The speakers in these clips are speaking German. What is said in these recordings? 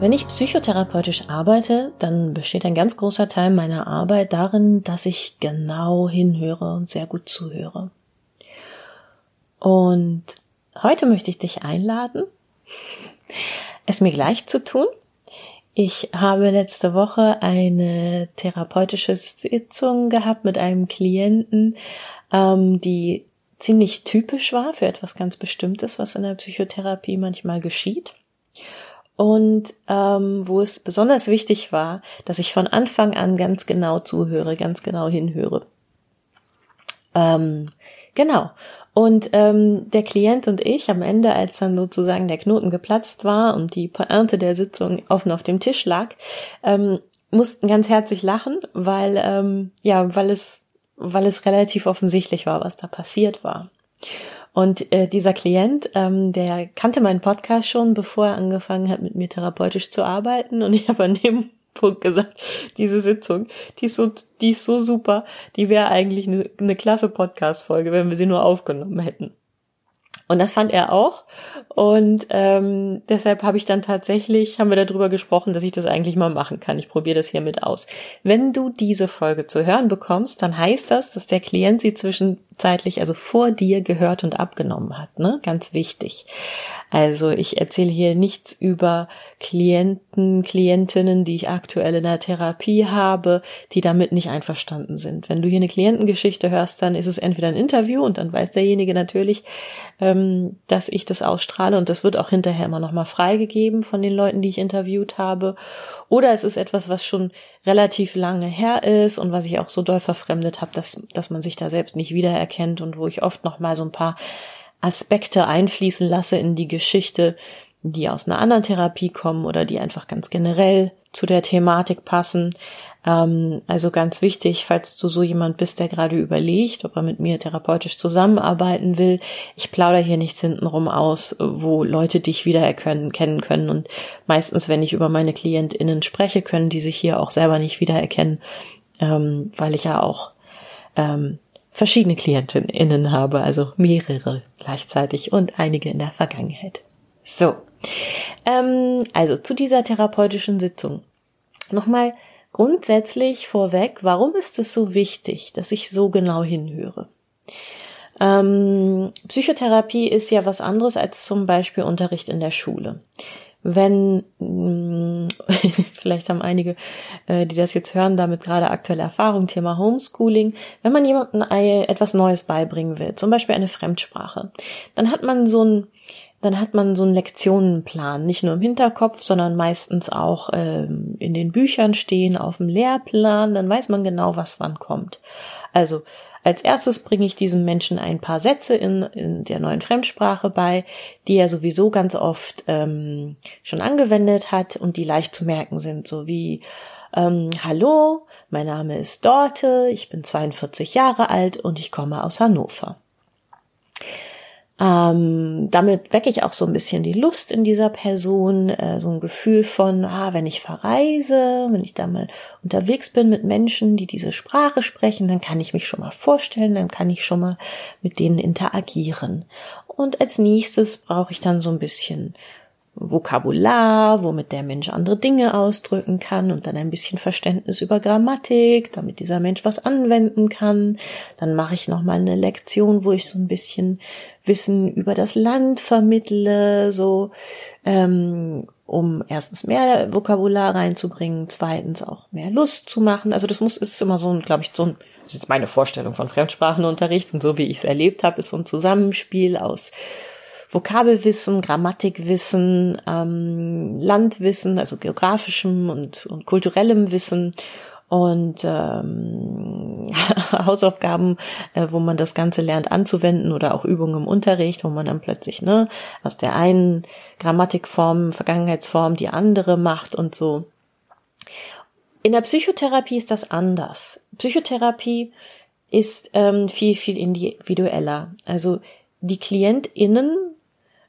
Wenn ich psychotherapeutisch arbeite, dann besteht ein ganz großer Teil meiner Arbeit darin, dass ich genau hinhöre und sehr gut zuhöre. Und heute möchte ich dich einladen, es mir gleich zu tun. Ich habe letzte Woche eine therapeutische Sitzung gehabt mit einem Klienten, ähm, die ziemlich typisch war für etwas ganz Bestimmtes, was in der Psychotherapie manchmal geschieht und ähm, wo es besonders wichtig war, dass ich von Anfang an ganz genau zuhöre, ganz genau hinhöre. Ähm, genau. Und ähm, der Klient und ich am Ende, als dann sozusagen der Knoten geplatzt war und die Pointe der Sitzung offen auf dem Tisch lag, ähm, mussten ganz herzlich lachen, weil ähm, ja, weil es weil es relativ offensichtlich war, was da passiert war. Und äh, dieser Klient, ähm, der kannte meinen Podcast schon, bevor er angefangen hat, mit mir therapeutisch zu arbeiten. Und ich habe an dem Punkt gesagt, diese Sitzung, die ist so, die ist so super, die wäre eigentlich eine, eine klasse Podcast-Folge, wenn wir sie nur aufgenommen hätten. Und das fand er auch. Und ähm, deshalb habe ich dann tatsächlich, haben wir darüber gesprochen, dass ich das eigentlich mal machen kann. Ich probiere das hiermit aus. Wenn du diese Folge zu hören bekommst, dann heißt das, dass der Klient sie zwischenzeitlich, also vor dir gehört und abgenommen hat. Ne? Ganz wichtig. Also ich erzähle hier nichts über Klienten, Klientinnen, die ich aktuell in der Therapie habe, die damit nicht einverstanden sind. Wenn du hier eine Klientengeschichte hörst, dann ist es entweder ein Interview und dann weiß derjenige natürlich, ähm, dass ich das ausstrahle und das wird auch hinterher immer nochmal freigegeben von den Leuten, die ich interviewt habe. Oder es ist etwas, was schon relativ lange her ist und was ich auch so doll verfremdet habe, dass, dass man sich da selbst nicht wiedererkennt und wo ich oft nochmal so ein paar Aspekte einfließen lasse in die Geschichte, die aus einer anderen Therapie kommen oder die einfach ganz generell zu der Thematik passen. Ähm, also ganz wichtig, falls du so jemand bist, der gerade überlegt, ob er mit mir therapeutisch zusammenarbeiten will, ich plaudere hier nichts hintenrum aus, wo Leute dich wiedererkennen kennen können. Und meistens, wenn ich über meine KlientInnen spreche, können die sich hier auch selber nicht wiedererkennen, ähm, weil ich ja auch ähm, verschiedene KlientInnen habe, also mehrere gleichzeitig und einige in der Vergangenheit. So, ähm, also zu dieser therapeutischen Sitzung. Nochmal grundsätzlich vorweg, warum ist es so wichtig, dass ich so genau hinhöre? Ähm, Psychotherapie ist ja was anderes als zum Beispiel Unterricht in der Schule wenn, mm, vielleicht haben einige, äh, die das jetzt hören, damit gerade aktuelle Erfahrung, Thema Homeschooling, wenn man jemandem etwas Neues beibringen will, zum Beispiel eine Fremdsprache, dann hat man so ein dann hat man so einen Lektionenplan, nicht nur im Hinterkopf, sondern meistens auch ähm, in den Büchern stehen, auf dem Lehrplan, dann weiß man genau, was wann kommt. Also als erstes bringe ich diesem Menschen ein paar Sätze in, in der neuen Fremdsprache bei, die er sowieso ganz oft ähm, schon angewendet hat und die leicht zu merken sind, so wie ähm, Hallo, mein Name ist Dorte, ich bin 42 Jahre alt und ich komme aus Hannover. Ähm, damit wecke ich auch so ein bisschen die Lust in dieser Person, äh, so ein Gefühl von, ah, wenn ich verreise, wenn ich da mal unterwegs bin mit Menschen, die diese Sprache sprechen, dann kann ich mich schon mal vorstellen, dann kann ich schon mal mit denen interagieren. Und als nächstes brauche ich dann so ein bisschen Vokabular, womit der Mensch andere Dinge ausdrücken kann und dann ein bisschen Verständnis über Grammatik, damit dieser Mensch was anwenden kann. Dann mache ich noch mal eine Lektion, wo ich so ein bisschen Wissen über das Land vermittle, so ähm, um erstens mehr Vokabular reinzubringen, zweitens auch mehr Lust zu machen. Also das muss ist immer so ein, glaube ich, so ein das ist jetzt meine Vorstellung von Fremdsprachenunterricht und so wie ich es erlebt habe, ist so ein Zusammenspiel aus Vokabelwissen, Grammatikwissen, ähm, Landwissen, also geografischem und, und kulturellem Wissen und ähm, Hausaufgaben, äh, wo man das Ganze lernt anzuwenden oder auch Übungen im Unterricht, wo man dann plötzlich ne aus der einen Grammatikform, Vergangenheitsform die andere macht und so. In der Psychotherapie ist das anders. Psychotherapie ist ähm, viel, viel individueller. Also die KlientInnen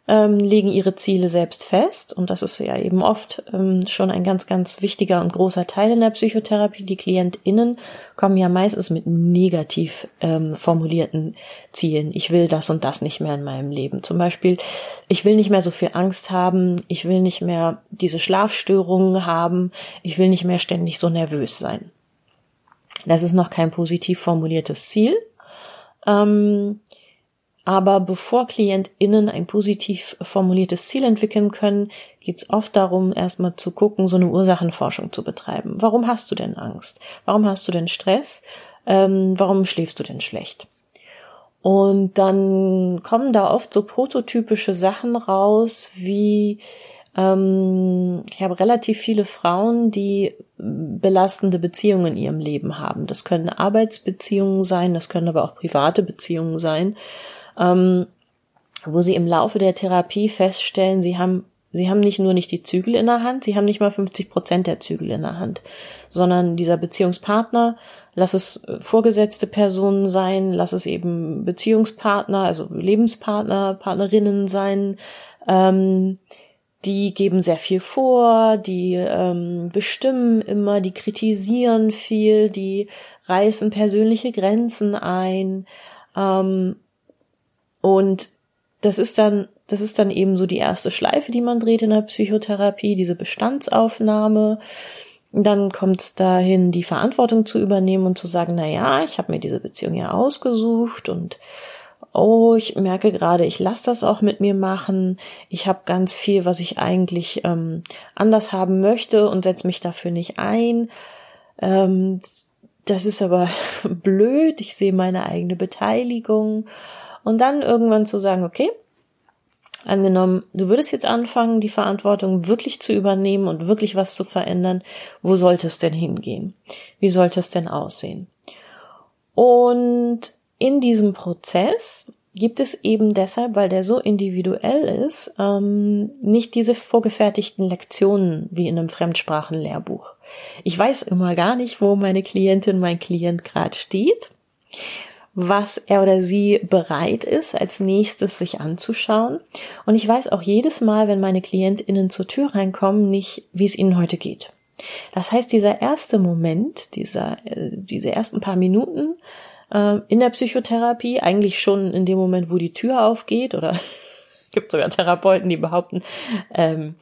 ähm, legen ihre Ziele selbst fest und das ist ja eben oft ähm, schon ein ganz, ganz wichtiger und großer Teil in der Psychotherapie. Die KlientInnen kommen ja meistens mit negativ ähm, formulierten Zielen. Ich will das und das nicht mehr in meinem Leben. Zum Beispiel, ich will nicht mehr so viel Angst haben, ich will nicht mehr diese Schlafstörungen haben, ich will nicht mehr ständig so nervös sein. Das ist noch kein positiv formuliertes Ziel. Ähm, aber bevor KlientInnen ein positiv formuliertes Ziel entwickeln können, geht es oft darum, erstmal zu gucken, so eine Ursachenforschung zu betreiben. Warum hast du denn Angst? Warum hast du denn Stress? Ähm, warum schläfst du denn schlecht? Und dann kommen da oft so prototypische Sachen raus, wie ähm, ich habe relativ viele Frauen, die belastende Beziehungen in ihrem Leben haben. Das können Arbeitsbeziehungen sein, das können aber auch private Beziehungen sein ähm, wo sie im Laufe der Therapie feststellen, sie haben Sie haben nicht nur nicht die Zügel in der Hand, sie haben nicht mal 50 Prozent der Zügel in der Hand, sondern dieser Beziehungspartner, lass es äh, vorgesetzte Personen sein, lass es eben Beziehungspartner, also Lebenspartner, Partnerinnen sein, ähm, die geben sehr viel vor, die ähm, bestimmen immer, die kritisieren viel, die reißen persönliche Grenzen ein. Ähm, und das ist dann, das ist dann eben so die erste Schleife, die man dreht in der Psychotherapie, diese Bestandsaufnahme. Dann kommt es dahin, die Verantwortung zu übernehmen und zu sagen, na ja, ich habe mir diese Beziehung ja ausgesucht und oh, ich merke gerade, ich lasse das auch mit mir machen. Ich habe ganz viel, was ich eigentlich ähm, anders haben möchte und setze mich dafür nicht ein. Ähm, das ist aber blöd. Ich sehe meine eigene Beteiligung und dann irgendwann zu sagen, okay, angenommen, du würdest jetzt anfangen, die Verantwortung wirklich zu übernehmen und wirklich was zu verändern, wo sollte es denn hingehen? Wie sollte es denn aussehen? Und in diesem Prozess gibt es eben deshalb, weil der so individuell ist, ähm, nicht diese vorgefertigten Lektionen wie in einem Fremdsprachenlehrbuch. Ich weiß immer gar nicht, wo meine Klientin, mein Klient gerade steht was er oder sie bereit ist, als nächstes sich anzuschauen. Und ich weiß auch jedes Mal, wenn meine KlientInnen zur Tür reinkommen, nicht, wie es ihnen heute geht. Das heißt, dieser erste Moment, dieser, äh, diese ersten paar Minuten äh, in der Psychotherapie, eigentlich schon in dem Moment, wo die Tür aufgeht, oder gibt sogar Therapeuten, die behaupten, ähm,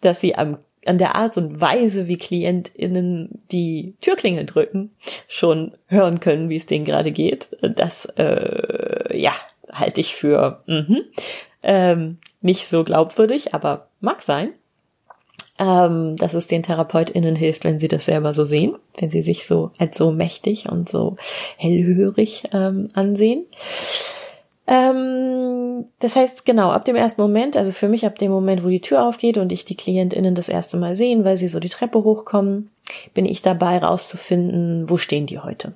dass sie am an der Art und Weise, wie KlientInnen die Türklingel drücken, schon hören können, wie es denen gerade geht. Das, äh, ja, halte ich für mh, ähm, nicht so glaubwürdig, aber mag sein. Ähm, dass es den TherapeutInnen hilft, wenn sie das selber so sehen, wenn sie sich so als so mächtig und so hellhörig ähm, ansehen. Ähm, das heißt, genau, ab dem ersten Moment, also für mich ab dem Moment, wo die Tür aufgeht und ich die KlientInnen das erste Mal sehen, weil sie so die Treppe hochkommen, bin ich dabei rauszufinden, wo stehen die heute.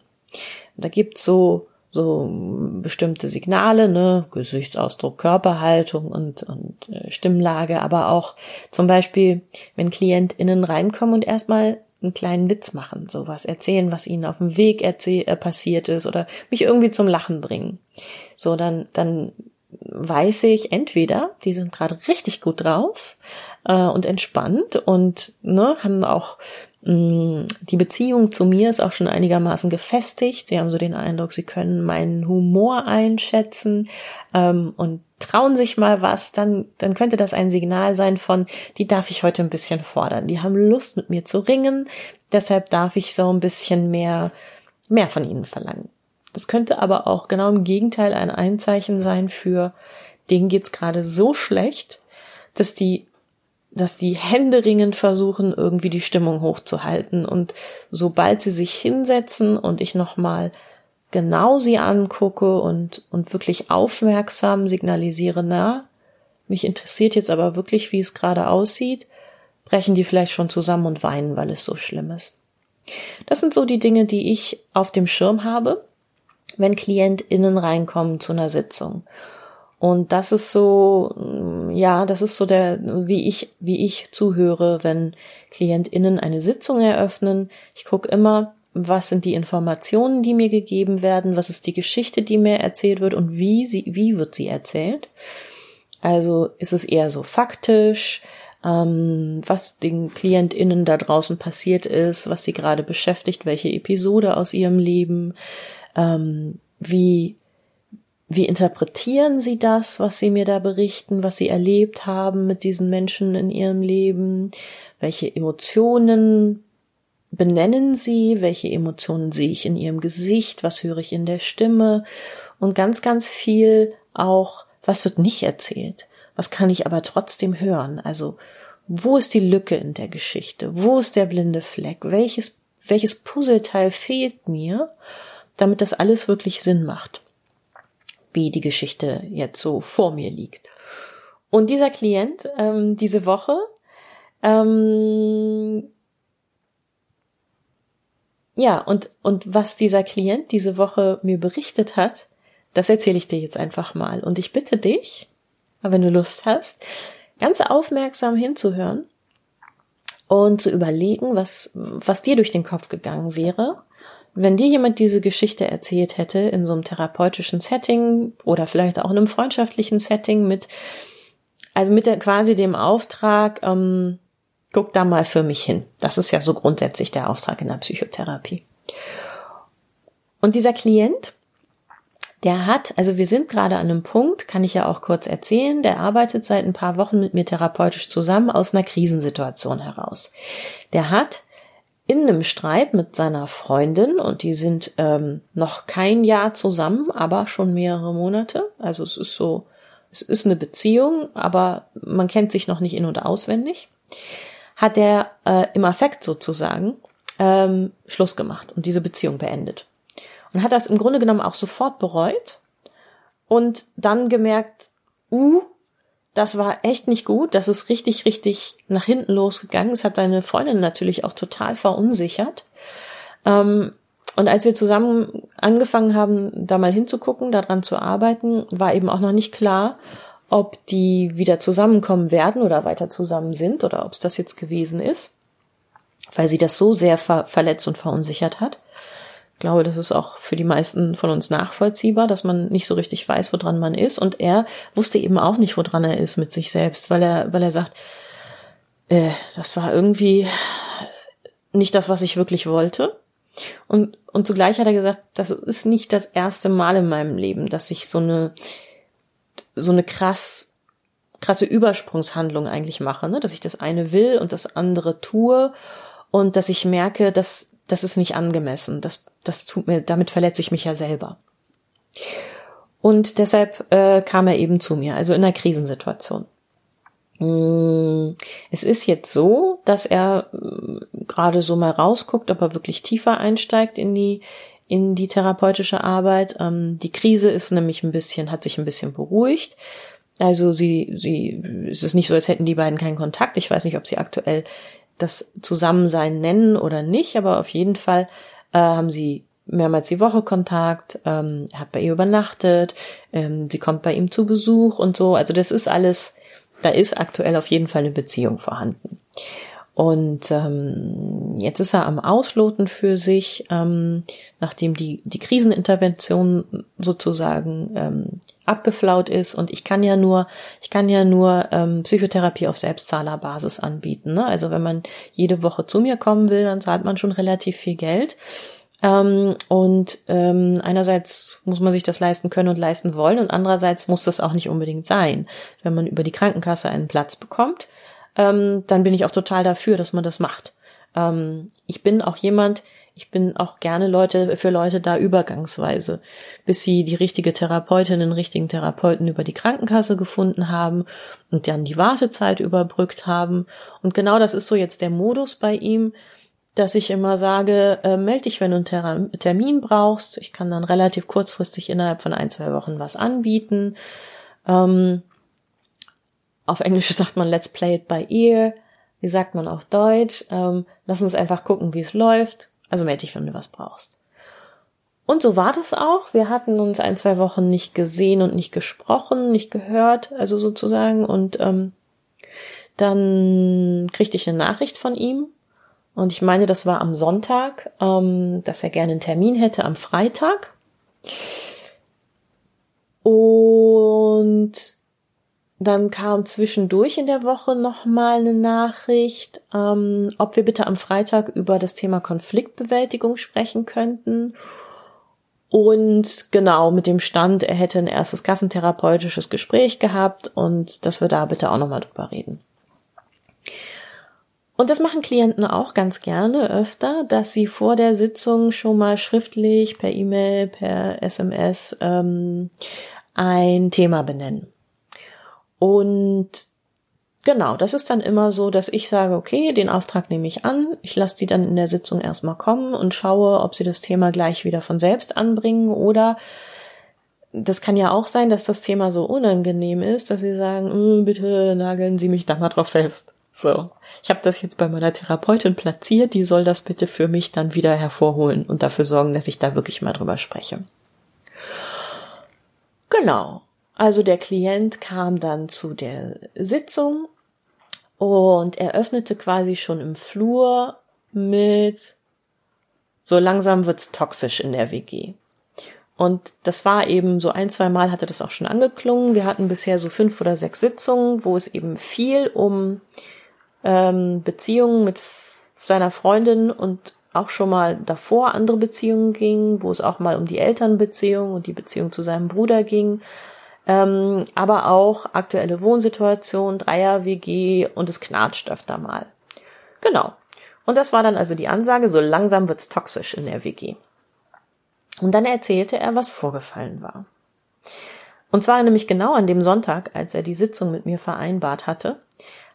Da gibt's so so bestimmte Signale, ne, Gesichtsausdruck, Körperhaltung und, und äh, Stimmlage, aber auch zum Beispiel, wenn KlientInnen reinkommen und erstmal einen kleinen Witz machen, sowas erzählen, was ihnen auf dem Weg äh, passiert ist oder mich irgendwie zum Lachen bringen. So, dann, dann weiß ich entweder, die sind gerade richtig gut drauf äh, und entspannt und ne, haben auch mh, mm, die Beziehung zu mir ist auch schon einigermaßen gefestigt. Sie haben so den Eindruck, sie können meinen Humor einschätzen ähm, und trauen sich mal was, dann, dann könnte das ein Signal sein von, die darf ich heute ein bisschen fordern. Die haben Lust mit mir zu ringen, deshalb darf ich so ein bisschen mehr, mehr von ihnen verlangen. Das könnte aber auch genau im Gegenteil ein Einzeichen sein für, denen geht's gerade so schlecht, dass die dass die händeringend versuchen, irgendwie die Stimmung hochzuhalten. Und sobald sie sich hinsetzen und ich nochmal genau sie angucke und, und wirklich aufmerksam signalisiere, na, mich interessiert jetzt aber wirklich, wie es gerade aussieht, brechen die vielleicht schon zusammen und weinen, weil es so schlimm ist. Das sind so die Dinge, die ich auf dem Schirm habe, wenn KlientInnen reinkommen zu einer Sitzung. Und das ist so, ja, das ist so der, wie ich, wie ich zuhöre, wenn KlientInnen eine Sitzung eröffnen. Ich gucke immer, was sind die Informationen, die mir gegeben werden, was ist die Geschichte, die mir erzählt wird und wie sie, wie wird sie erzählt. Also ist es eher so faktisch, ähm, was den KlientInnen da draußen passiert ist, was sie gerade beschäftigt, welche Episode aus ihrem Leben, ähm, wie wie interpretieren Sie das, was Sie mir da berichten, was Sie erlebt haben mit diesen Menschen in Ihrem Leben? Welche Emotionen benennen Sie? Welche Emotionen sehe ich in Ihrem Gesicht? Was höre ich in der Stimme? Und ganz, ganz viel auch, was wird nicht erzählt? Was kann ich aber trotzdem hören? Also, wo ist die Lücke in der Geschichte? Wo ist der blinde Fleck? Welches, welches Puzzleteil fehlt mir, damit das alles wirklich Sinn macht? wie die Geschichte jetzt so vor mir liegt. Und dieser Klient ähm, diese Woche ähm, ja, und, und was dieser Klient diese Woche mir berichtet hat, das erzähle ich dir jetzt einfach mal. Und ich bitte dich, wenn du Lust hast, ganz aufmerksam hinzuhören und zu überlegen, was, was dir durch den Kopf gegangen wäre, wenn dir jemand diese Geschichte erzählt hätte in so einem therapeutischen Setting oder vielleicht auch in einem freundschaftlichen Setting mit, also mit der, quasi dem Auftrag, ähm, guck da mal für mich hin. Das ist ja so grundsätzlich der Auftrag in der Psychotherapie. Und dieser Klient, der hat, also wir sind gerade an einem Punkt, kann ich ja auch kurz erzählen, der arbeitet seit ein paar Wochen mit mir therapeutisch zusammen aus einer Krisensituation heraus. Der hat in einem Streit mit seiner Freundin und die sind ähm, noch kein Jahr zusammen, aber schon mehrere Monate. Also es ist so, es ist eine Beziehung, aber man kennt sich noch nicht in- und auswendig. Hat er äh, im Affekt sozusagen ähm, Schluss gemacht und diese Beziehung beendet. Und hat das im Grunde genommen auch sofort bereut und dann gemerkt, uh, das war echt nicht gut. Das ist richtig, richtig nach hinten losgegangen. Es hat seine Freundin natürlich auch total verunsichert. Ähm, und als wir zusammen angefangen haben, da mal hinzugucken, daran zu arbeiten, war eben auch noch nicht klar, ob die wieder zusammenkommen werden oder weiter zusammen sind oder ob es das jetzt gewesen ist, weil sie das so sehr ver verletzt und verunsichert hat glaube, das ist auch für die meisten von uns nachvollziehbar, dass man nicht so richtig weiß, woran man ist. Und er wusste eben auch nicht, woran er ist mit sich selbst, weil er, weil er sagt, äh, das war irgendwie nicht das, was ich wirklich wollte. Und, und zugleich hat er gesagt, das ist nicht das erste Mal in meinem Leben, dass ich so eine, so eine krass, krasse Übersprungshandlung eigentlich mache, ne? dass ich das eine will und das andere tue und dass ich merke, dass das ist nicht angemessen. Das, das tut mir, damit verletze ich mich ja selber. Und deshalb äh, kam er eben zu mir, also in einer Krisensituation. Mm, es ist jetzt so, dass er äh, gerade so mal rausguckt, ob er wirklich tiefer einsteigt in die in die therapeutische Arbeit. Ähm, die Krise ist nämlich ein bisschen, hat sich ein bisschen beruhigt. Also sie, sie, es ist nicht so, als hätten die beiden keinen Kontakt. Ich weiß nicht, ob sie aktuell das Zusammensein nennen oder nicht, aber auf jeden Fall äh, haben sie mehrmals die Woche Kontakt, ähm, hat bei ihr übernachtet, ähm, sie kommt bei ihm zu Besuch und so. Also das ist alles, da ist aktuell auf jeden Fall eine Beziehung vorhanden. Und ähm, jetzt ist er am Ausloten für sich, ähm, nachdem die, die Krisenintervention sozusagen ähm, abgeflaut ist. Und ich kann ja nur, ich kann ja nur ähm, Psychotherapie auf Selbstzahlerbasis anbieten. Ne? Also wenn man jede Woche zu mir kommen will, dann zahlt man schon relativ viel Geld. Ähm, und ähm, einerseits muss man sich das leisten können und leisten wollen und andererseits muss das auch nicht unbedingt sein. Wenn man über die Krankenkasse einen Platz bekommt, ähm, dann bin ich auch total dafür, dass man das macht. Ähm, ich bin auch jemand, ich bin auch gerne Leute für Leute da übergangsweise, bis sie die richtige Therapeutin, den richtigen Therapeuten über die Krankenkasse gefunden haben und dann die Wartezeit überbrückt haben. Und genau das ist so jetzt der Modus bei ihm, dass ich immer sage, äh, melde dich, wenn du einen Termin brauchst. Ich kann dann relativ kurzfristig innerhalb von ein, zwei Wochen was anbieten. Ähm, auf Englisch sagt man Let's play it by ear. Wie sagt man auf Deutsch? Ähm, lass uns einfach gucken, wie es läuft. Also melde dich, wenn du was brauchst. Und so war das auch. Wir hatten uns ein, zwei Wochen nicht gesehen und nicht gesprochen, nicht gehört, also sozusagen. Und ähm, dann kriegte ich eine Nachricht von ihm. Und ich meine, das war am Sonntag, ähm, dass er gerne einen Termin hätte am Freitag. Und dann kam zwischendurch in der Woche nochmal eine Nachricht, ähm, ob wir bitte am Freitag über das Thema Konfliktbewältigung sprechen könnten. Und genau mit dem Stand, er hätte ein erstes kassentherapeutisches Gespräch gehabt und dass wir da bitte auch nochmal drüber reden. Und das machen Klienten auch ganz gerne öfter, dass sie vor der Sitzung schon mal schriftlich, per E-Mail, per SMS ähm, ein Thema benennen. Und genau, das ist dann immer so, dass ich sage, okay, den Auftrag nehme ich an, ich lasse die dann in der Sitzung erstmal kommen und schaue, ob sie das Thema gleich wieder von selbst anbringen oder das kann ja auch sein, dass das Thema so unangenehm ist, dass sie sagen, mm, bitte nageln Sie mich da mal drauf fest. So, ich habe das jetzt bei meiner Therapeutin platziert, die soll das bitte für mich dann wieder hervorholen und dafür sorgen, dass ich da wirklich mal drüber spreche. Genau. Also der Klient kam dann zu der Sitzung und er öffnete quasi schon im Flur mit so langsam wird's toxisch in der WG. Und das war eben so ein, zwei Mal hatte das auch schon angeklungen. Wir hatten bisher so fünf oder sechs Sitzungen, wo es eben viel um ähm, Beziehungen mit seiner Freundin und auch schon mal davor andere Beziehungen ging, wo es auch mal um die Elternbeziehung und die Beziehung zu seinem Bruder ging, ähm, aber auch aktuelle Wohnsituation, Dreier-WG und es knatscht öfter mal. Genau. Und das war dann also die Ansage, so langsam wird's toxisch in der WG. Und dann erzählte er, was vorgefallen war. Und zwar nämlich genau an dem Sonntag, als er die Sitzung mit mir vereinbart hatte,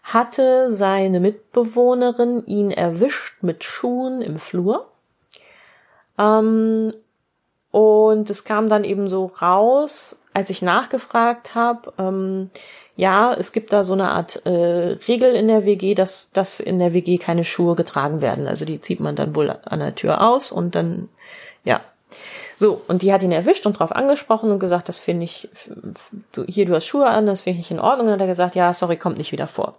hatte seine Mitbewohnerin ihn erwischt mit Schuhen im Flur. Ähm, und es kam dann eben so raus, als ich nachgefragt habe, ähm, ja, es gibt da so eine Art äh, Regel in der WG, dass, dass in der WG keine Schuhe getragen werden. Also die zieht man dann wohl an der Tür aus und dann, ja. So, und die hat ihn erwischt und drauf angesprochen und gesagt, das finde ich, du, hier, du hast Schuhe an, das finde ich in Ordnung. Und dann hat er gesagt, ja, sorry, kommt nicht wieder vor.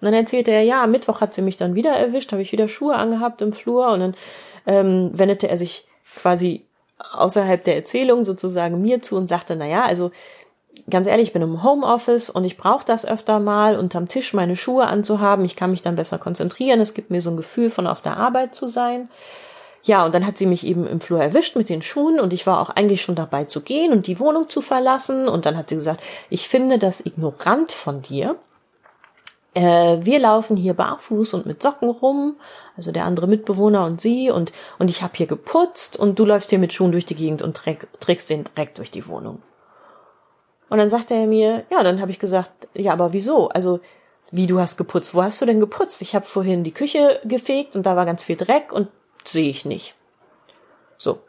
Und dann erzählte er, ja, Mittwoch hat sie mich dann wieder erwischt, habe ich wieder Schuhe angehabt im Flur und dann ähm, wendete er sich quasi außerhalb der Erzählung sozusagen mir zu und sagte, na ja, also ganz ehrlich, ich bin im Homeoffice und ich brauche das öfter mal, unterm Tisch meine Schuhe anzuhaben. Ich kann mich dann besser konzentrieren. Es gibt mir so ein Gefühl von auf der Arbeit zu sein. Ja, und dann hat sie mich eben im Flur erwischt mit den Schuhen und ich war auch eigentlich schon dabei zu gehen und die Wohnung zu verlassen. Und dann hat sie gesagt, ich finde das ignorant von dir. Äh, wir laufen hier barfuß und mit Socken rum also der andere Mitbewohner und sie und, und ich habe hier geputzt und du läufst hier mit Schuhen durch die Gegend und träg, trägst den Dreck durch die Wohnung. Und dann sagte er mir, ja, dann habe ich gesagt, ja, aber wieso? Also, wie du hast geputzt? Wo hast du denn geputzt? Ich habe vorhin die Küche gefegt und da war ganz viel Dreck und sehe ich nicht. So.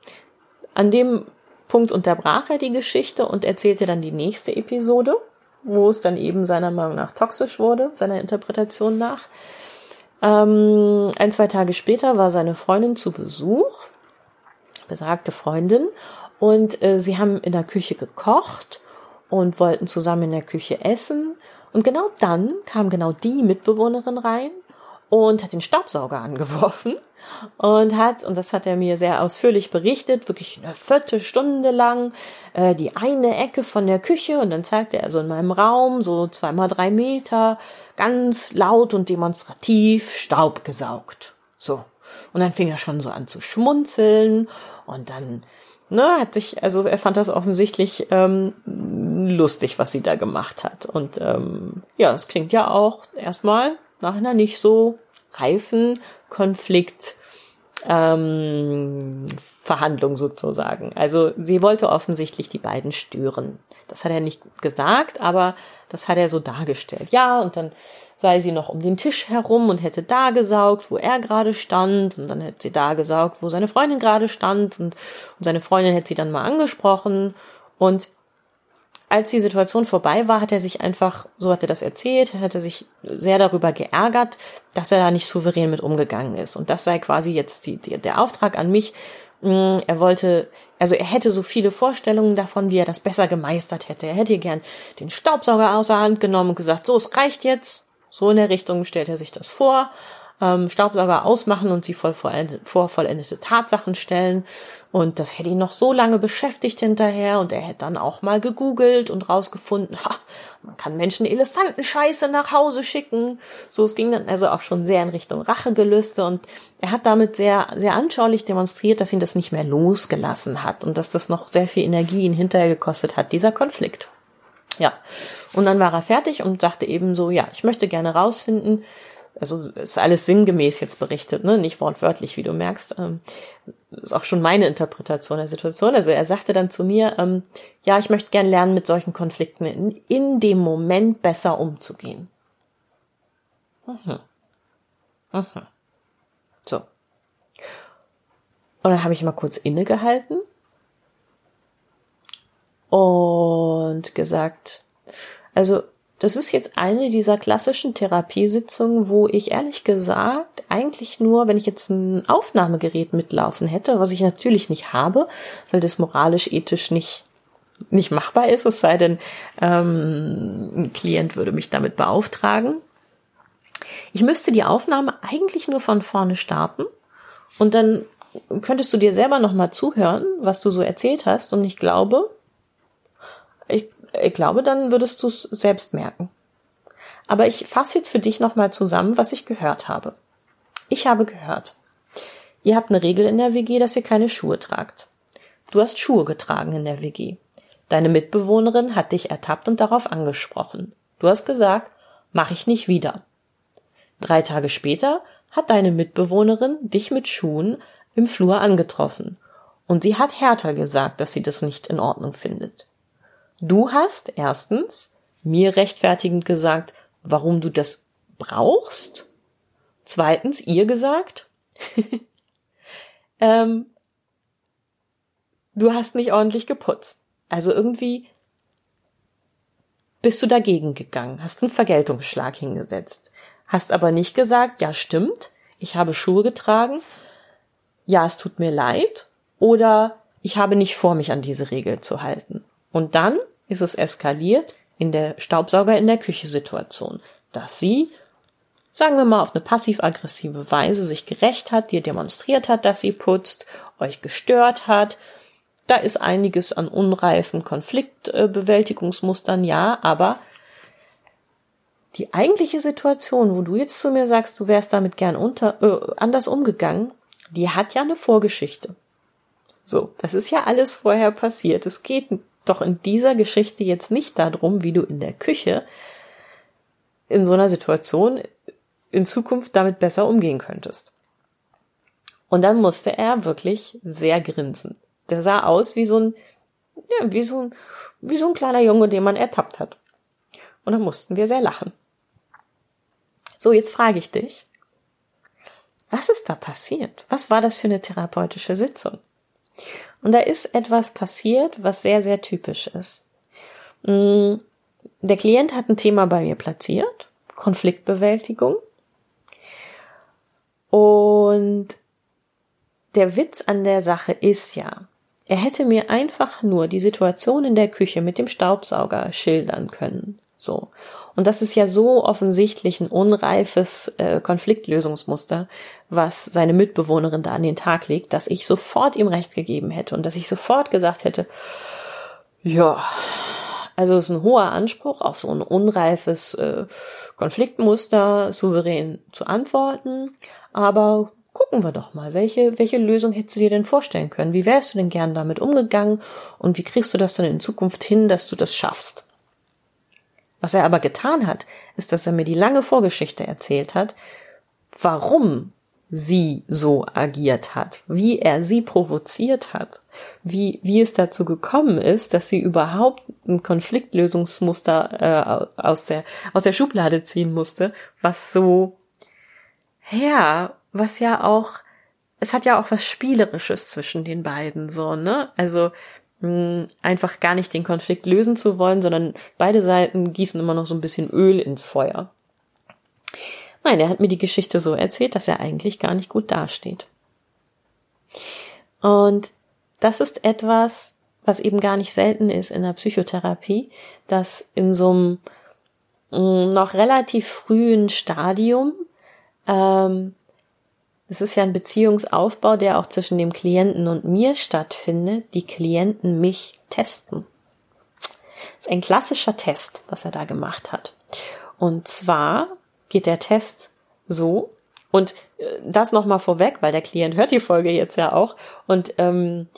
An dem Punkt unterbrach er die Geschichte und erzählte dann die nächste Episode, wo es dann eben seiner Meinung nach toxisch wurde, seiner Interpretation nach. Ähm, ein, zwei Tage später war seine Freundin zu Besuch, besagte Freundin, und äh, sie haben in der Küche gekocht und wollten zusammen in der Küche essen. Und genau dann kam genau die Mitbewohnerin rein und hat den Staubsauger angeworfen und hat, und das hat er mir sehr ausführlich berichtet, wirklich eine Viertelstunde lang äh, die eine Ecke von der Küche und dann zeigte er so in meinem Raum, so zweimal drei Meter, ganz laut und demonstrativ Staub gesaugt. So. Und dann fing er schon so an zu schmunzeln und dann ne, hat sich, also er fand das offensichtlich ähm, lustig, was sie da gemacht hat. Und ähm, ja, es klingt ja auch erstmal nach einer nicht so reifen ähm, Verhandlung sozusagen. Also sie wollte offensichtlich die beiden stören. Das hat er nicht gesagt, aber das hat er so dargestellt. Ja, und dann sei sie noch um den Tisch herum und hätte da gesaugt, wo er gerade stand, und dann hätte sie da gesaugt, wo seine Freundin gerade stand, und, und seine Freundin hätte sie dann mal angesprochen. Und als die Situation vorbei war, hat er sich einfach, so hat er das erzählt, hat er sich sehr darüber geärgert, dass er da nicht souverän mit umgegangen ist. Und das sei quasi jetzt die, die, der Auftrag an mich, Mm, er wollte, also er hätte so viele Vorstellungen davon, wie er das besser gemeistert hätte. Er hätte gern den Staubsauger außer Hand genommen und gesagt, so, es reicht jetzt. So in der Richtung stellt er sich das vor ähm, Staubsauger ausmachen und sie vor, vor vollendete Tatsachen stellen. Und das hätte ihn noch so lange beschäftigt hinterher und er hätte dann auch mal gegoogelt und rausgefunden, ha, man kann Menschen Elefantenscheiße nach Hause schicken. So, es ging dann also auch schon sehr in Richtung Rachegelüste und er hat damit sehr, sehr anschaulich demonstriert, dass ihn das nicht mehr losgelassen hat und dass das noch sehr viel Energie ihn hinterher gekostet hat, dieser Konflikt. Ja. Und dann war er fertig und sagte eben so, ja, ich möchte gerne rausfinden, also ist alles sinngemäß jetzt berichtet, ne? nicht wortwörtlich, wie du merkst. Ähm, ist auch schon meine Interpretation der Situation. Also er sagte dann zu mir, ähm, ja, ich möchte gern lernen, mit solchen Konflikten in, in dem Moment besser umzugehen. Mhm. Mhm. So. Und dann habe ich mal kurz innegehalten und gesagt, also das ist jetzt eine dieser klassischen Therapiesitzungen, wo ich ehrlich gesagt eigentlich nur, wenn ich jetzt ein Aufnahmegerät mitlaufen hätte, was ich natürlich nicht habe, weil das moralisch, ethisch nicht nicht machbar ist, es sei denn, ähm, ein Klient würde mich damit beauftragen. Ich müsste die Aufnahme eigentlich nur von vorne starten und dann könntest du dir selber nochmal zuhören, was du so erzählt hast und ich glaube, ich ich glaube, dann würdest du es selbst merken. Aber ich fasse jetzt für dich nochmal zusammen, was ich gehört habe. Ich habe gehört, ihr habt eine Regel in der WG, dass ihr keine Schuhe tragt. Du hast Schuhe getragen in der WG. Deine Mitbewohnerin hat dich ertappt und darauf angesprochen. Du hast gesagt, mach ich nicht wieder. Drei Tage später hat deine Mitbewohnerin dich mit Schuhen im Flur angetroffen. Und sie hat härter gesagt, dass sie das nicht in Ordnung findet. Du hast erstens mir rechtfertigend gesagt, warum du das brauchst. Zweitens ihr gesagt, ähm, du hast nicht ordentlich geputzt. Also irgendwie bist du dagegen gegangen, hast einen Vergeltungsschlag hingesetzt, hast aber nicht gesagt, ja stimmt, ich habe Schuhe getragen, ja es tut mir leid oder ich habe nicht vor, mich an diese Regel zu halten. Und dann ist es eskaliert in der Staubsauger in der Küche Situation, dass sie, sagen wir mal, auf eine passiv-aggressive Weise sich gerecht hat, dir demonstriert hat, dass sie putzt, euch gestört hat. Da ist einiges an unreifen Konfliktbewältigungsmustern, ja, aber die eigentliche Situation, wo du jetzt zu mir sagst, du wärst damit gern unter, äh, anders umgegangen, die hat ja eine Vorgeschichte. So, das ist ja alles vorher passiert. Es geht doch in dieser Geschichte jetzt nicht darum, wie du in der Küche in so einer Situation in Zukunft damit besser umgehen könntest. Und dann musste er wirklich sehr grinsen. Der sah aus wie so ein, ja, wie so ein, wie so ein kleiner Junge, den man ertappt hat. Und dann mussten wir sehr lachen. So, jetzt frage ich dich, was ist da passiert? Was war das für eine therapeutische Sitzung? Und da ist etwas passiert, was sehr, sehr typisch ist. Mm, der Klient hat ein Thema bei mir platziert, Konfliktbewältigung. Und der Witz an der Sache ist ja, er hätte mir einfach nur die Situation in der Küche mit dem Staubsauger schildern können. So. Und das ist ja so offensichtlich ein unreifes äh, Konfliktlösungsmuster, was seine Mitbewohnerin da an den Tag legt, dass ich sofort ihm recht gegeben hätte und dass ich sofort gesagt hätte, ja, also es ist ein hoher Anspruch auf so ein unreifes äh, Konfliktmuster souverän zu antworten, aber gucken wir doch mal, welche, welche Lösung hättest du dir denn vorstellen können? Wie wärst du denn gern damit umgegangen und wie kriegst du das dann in Zukunft hin, dass du das schaffst? Was er aber getan hat, ist, dass er mir die lange Vorgeschichte erzählt hat, warum sie so agiert hat, wie er sie provoziert hat, wie, wie es dazu gekommen ist, dass sie überhaupt ein Konfliktlösungsmuster äh, aus, der, aus der Schublade ziehen musste, was so, ja, was ja auch, es hat ja auch was Spielerisches zwischen den beiden, so, ne? Also, einfach gar nicht den Konflikt lösen zu wollen, sondern beide Seiten gießen immer noch so ein bisschen Öl ins Feuer. Nein, er hat mir die Geschichte so erzählt, dass er eigentlich gar nicht gut dasteht. Und das ist etwas, was eben gar nicht selten ist in der Psychotherapie, dass in so einem mm, noch relativ frühen Stadium, ähm, es ist ja ein Beziehungsaufbau, der auch zwischen dem Klienten und mir stattfindet, die Klienten mich testen. Das ist ein klassischer Test, was er da gemacht hat. Und zwar geht der Test so, und äh, das nochmal vorweg, weil der Klient hört die Folge jetzt ja auch. Und ähm,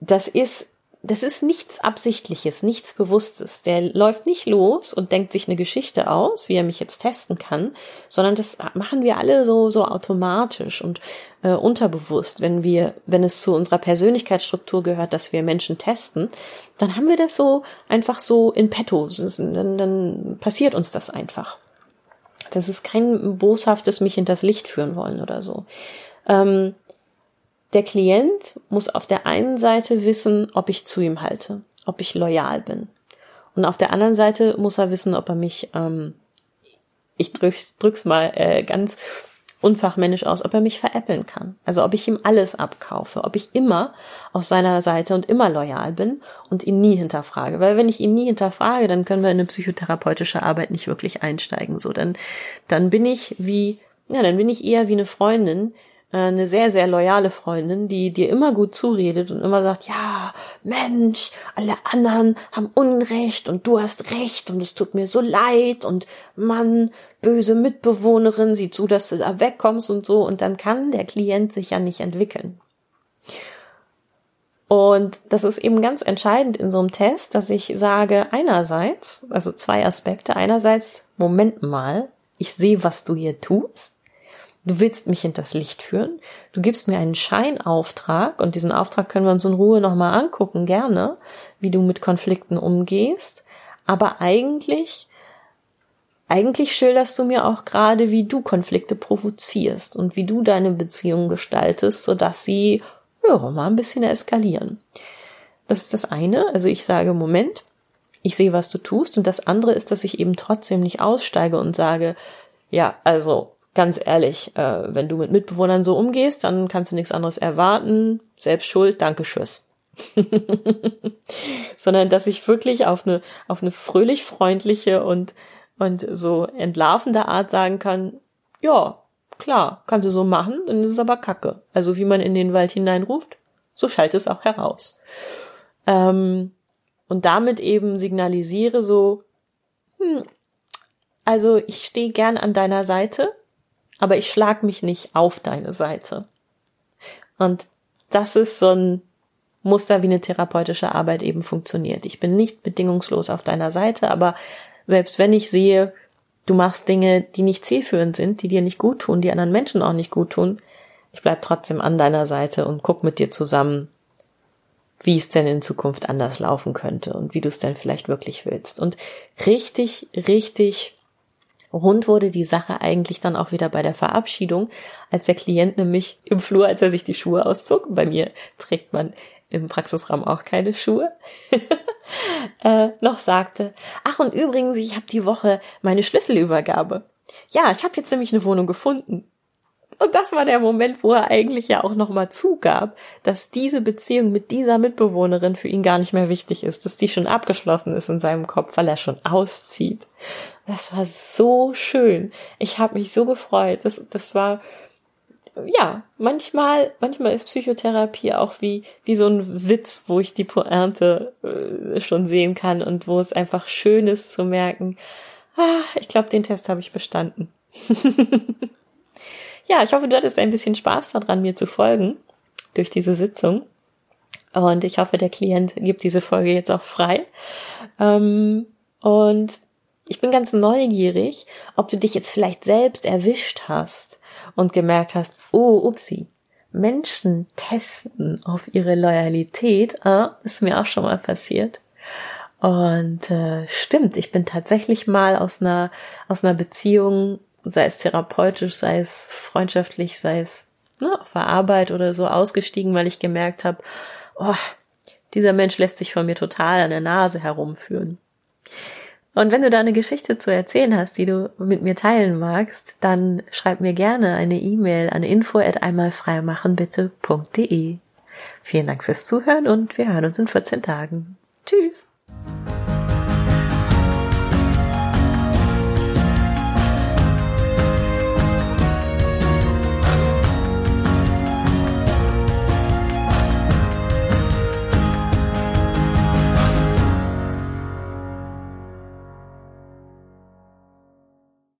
das ist das ist nichts Absichtliches, nichts Bewusstes. Der läuft nicht los und denkt sich eine Geschichte aus, wie er mich jetzt testen kann, sondern das machen wir alle so so automatisch und äh, unterbewusst. Wenn wir, wenn es zu unserer Persönlichkeitsstruktur gehört, dass wir Menschen testen, dann haben wir das so einfach so in petto. Dann, dann passiert uns das einfach. Das ist kein boshaftes mich hinters Licht führen wollen oder so. Ähm, der Klient muss auf der einen Seite wissen, ob ich zu ihm halte, ob ich loyal bin. Und auf der anderen Seite muss er wissen, ob er mich, ähm, ich drück's, drück's mal äh, ganz unfachmännisch aus, ob er mich veräppeln kann. Also ob ich ihm alles abkaufe, ob ich immer auf seiner Seite und immer loyal bin und ihn nie hinterfrage. Weil wenn ich ihn nie hinterfrage, dann können wir in eine psychotherapeutische Arbeit nicht wirklich einsteigen. So, dann, dann bin ich wie, ja, dann bin ich eher wie eine Freundin, eine sehr, sehr loyale Freundin, die dir immer gut zuredet und immer sagt, ja, Mensch, alle anderen haben Unrecht und du hast Recht und es tut mir so leid und Mann, böse Mitbewohnerin, sieh zu, dass du da wegkommst und so. Und dann kann der Klient sich ja nicht entwickeln. Und das ist eben ganz entscheidend in so einem Test, dass ich sage, einerseits, also zwei Aspekte, einerseits, Moment mal, ich sehe, was du hier tust Du willst mich hinters Licht führen. Du gibst mir einen Scheinauftrag und diesen Auftrag können wir uns in Ruhe nochmal angucken, gerne, wie du mit Konflikten umgehst. Aber eigentlich, eigentlich schilderst du mir auch gerade, wie du Konflikte provozierst und wie du deine Beziehung gestaltest, sodass sie, ja, mal ein bisschen eskalieren. Das ist das eine. Also ich sage, Moment, ich sehe, was du tust. Und das andere ist, dass ich eben trotzdem nicht aussteige und sage, ja, also ganz ehrlich, äh, wenn du mit Mitbewohnern so umgehst, dann kannst du nichts anderes erwarten. Selbst schuld, danke, tschüss. Sondern dass ich wirklich auf eine, auf eine fröhlich freundliche und, und so entlarvende Art sagen kann, ja, klar, kannst du so machen, dann ist es aber Kacke. Also wie man in den Wald hineinruft, so schallt es auch heraus. Ähm, und damit eben signalisiere so, hm, also ich stehe gern an deiner Seite, aber ich schlag mich nicht auf deine Seite. Und das ist so ein Muster, wie eine therapeutische Arbeit eben funktioniert. Ich bin nicht bedingungslos auf deiner Seite, aber selbst wenn ich sehe, du machst Dinge, die nicht zielführend sind, die dir nicht gut tun, die anderen Menschen auch nicht gut tun, ich bleib trotzdem an deiner Seite und guck mit dir zusammen, wie es denn in Zukunft anders laufen könnte und wie du es denn vielleicht wirklich willst. Und richtig, richtig Rund wurde die Sache eigentlich dann auch wieder bei der Verabschiedung, als der Klient nämlich im Flur, als er sich die Schuhe auszog, bei mir trägt man im Praxisraum auch keine Schuhe, äh, noch sagte, ach und übrigens, ich habe die Woche meine Schlüsselübergabe. Ja, ich habe jetzt nämlich eine Wohnung gefunden. Und das war der Moment, wo er eigentlich ja auch nochmal zugab, dass diese Beziehung mit dieser Mitbewohnerin für ihn gar nicht mehr wichtig ist, dass die schon abgeschlossen ist in seinem Kopf, weil er schon auszieht. Das war so schön. Ich habe mich so gefreut. Das, das war, ja, manchmal, manchmal ist Psychotherapie auch wie, wie so ein Witz, wo ich die Pointe äh, schon sehen kann und wo es einfach schön ist zu merken, ah, ich glaube, den Test habe ich bestanden. ja, ich hoffe, du hattest ein bisschen Spaß daran, mir zu folgen durch diese Sitzung. Und ich hoffe, der Klient gibt diese Folge jetzt auch frei. Ähm, und ich bin ganz neugierig, ob du dich jetzt vielleicht selbst erwischt hast und gemerkt hast, oh, upsi, Menschen testen auf ihre Loyalität, ah, ist mir auch schon mal passiert. Und äh, stimmt, ich bin tatsächlich mal aus einer aus einer Beziehung sei es therapeutisch, sei es freundschaftlich, sei es ne, auf der Arbeit oder so ausgestiegen, weil ich gemerkt habe, oh, dieser Mensch lässt sich von mir total an der Nase herumführen. Und wenn du da eine Geschichte zu erzählen hast, die du mit mir teilen magst, dann schreib mir gerne eine E-Mail an info at einmalfreimachenbitte.de. Vielen Dank fürs Zuhören und wir hören uns in 14 Tagen. Tschüss!